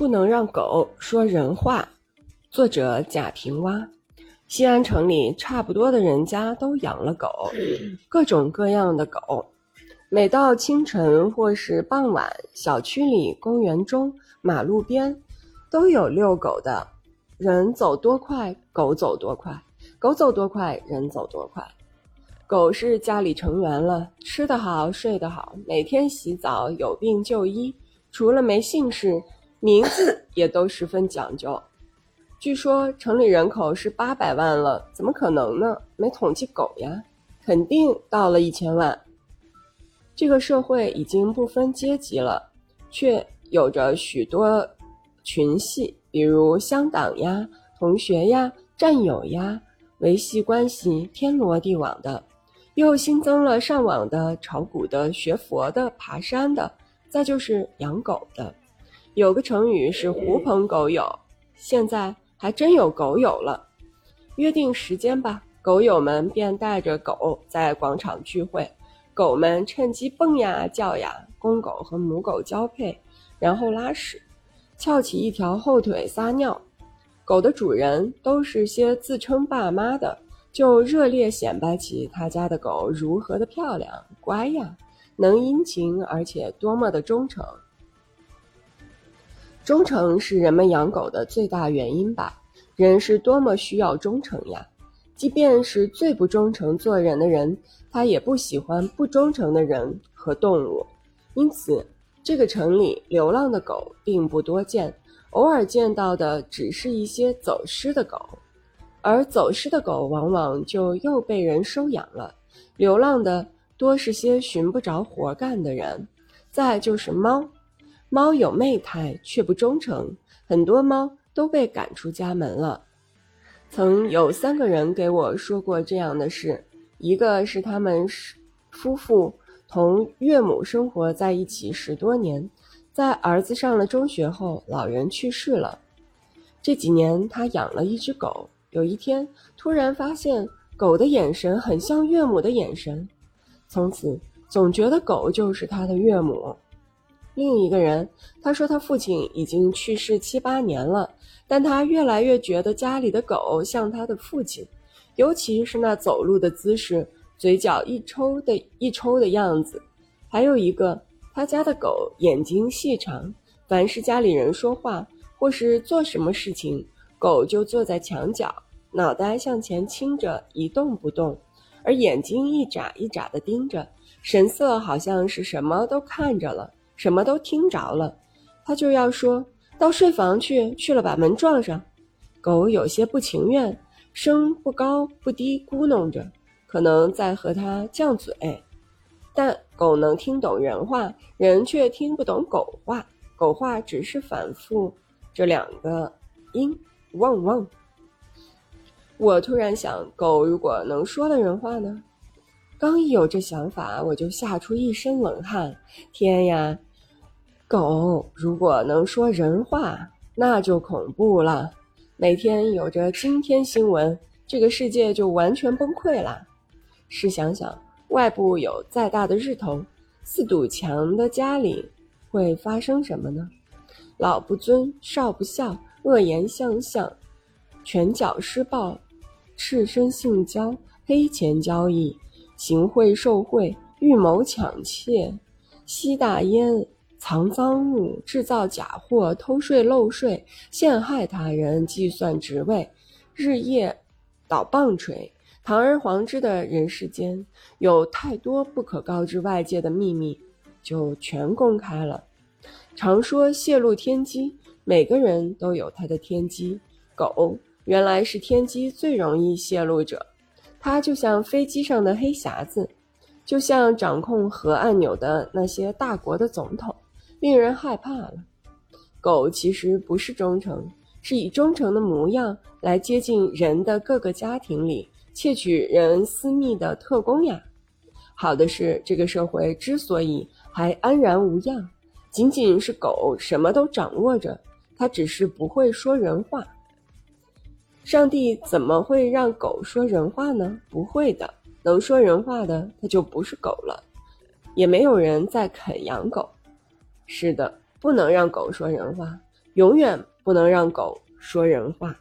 不能让狗说人话。作者贾平凹。西安城里差不多的人家都养了狗，各种各样的狗。每到清晨或是傍晚，小区里、公园中、马路边，都有遛狗的。人走多快，狗走多快；狗走多快，人走多快。狗是家里成员了，吃得好，睡得好，每天洗澡，有病就医。除了没姓氏，名字也都十分讲究。据说城里人口是八百万了，怎么可能呢？没统计狗呀，肯定到了一千万。这个社会已经不分阶级了，却有着许多群系，比如乡党呀、同学呀、战友呀，维系关系天罗地网的。又新增了上网的、炒股的、学佛的、爬山的，再就是养狗的。有个成语是“狐朋狗友”，现在。还真有狗友了，约定时间吧。狗友们便带着狗在广场聚会，狗们趁机蹦呀叫呀，公狗和母狗交配，然后拉屎，翘起一条后腿撒尿。狗的主人都是些自称爸妈的，就热烈显摆起他家的狗如何的漂亮、乖呀，能殷勤，而且多么的忠诚。忠诚是人们养狗的最大原因吧？人是多么需要忠诚呀！即便是最不忠诚做人的人，他也不喜欢不忠诚的人和动物。因此，这个城里流浪的狗并不多见，偶尔见到的只是一些走失的狗，而走失的狗往往就又被人收养了。流浪的多是些寻不着活干的人。再就是猫。猫有媚态，却不忠诚，很多猫都被赶出家门了。曾有三个人给我说过这样的事：一个是他们是夫妇同岳母生活在一起十多年，在儿子上了中学后，老人去世了。这几年他养了一只狗，有一天突然发现狗的眼神很像岳母的眼神，从此总觉得狗就是他的岳母。另一个人，他说他父亲已经去世七八年了，但他越来越觉得家里的狗像他的父亲，尤其是那走路的姿势，嘴角一抽的一抽的样子。还有一个，他家的狗眼睛细长，凡是家里人说话或是做什么事情，狗就坐在墙角，脑袋向前倾着，一动不动，而眼睛一眨一眨地盯着，神色好像是什么都看着了。什么都听着了，他就要说到睡房去，去了把门撞上。狗有些不情愿，声不高不低咕哝着，可能在和他犟嘴。但狗能听懂人话，人却听不懂狗话。狗话只是反复这两个音，汪汪。我突然想，狗如果能说的人话呢？刚一有这想法，我就吓出一身冷汗。天呀！狗如果能说人话，那就恐怖了。每天有着惊天新闻，这个世界就完全崩溃了。试想想，外部有再大的日头，四堵墙的家里会发生什么呢？老不尊，少不孝，恶言相向，拳脚施暴，赤身性交，黑钱交易，行贿受贿，预谋抢窃，吸大烟。藏赃物、制造假货、偷税漏税、陷害他人、计算职位，日夜捣棒槌，堂而皇之的人世间，有太多不可告知外界的秘密，就全公开了。常说泄露天机，每个人都有他的天机。狗原来是天机最容易泄露者，它就像飞机上的黑匣子，就像掌控核按钮的那些大国的总统。令人害怕了。狗其实不是忠诚，是以忠诚的模样来接近人的各个家庭里，窃取人私密的特工呀。好的是，这个社会之所以还安然无恙，仅仅是狗什么都掌握着，它只是不会说人话。上帝怎么会让狗说人话呢？不会的，能说人话的，它就不是狗了，也没有人在肯养狗。是的，不能让狗说人话。永远不能让狗说人话。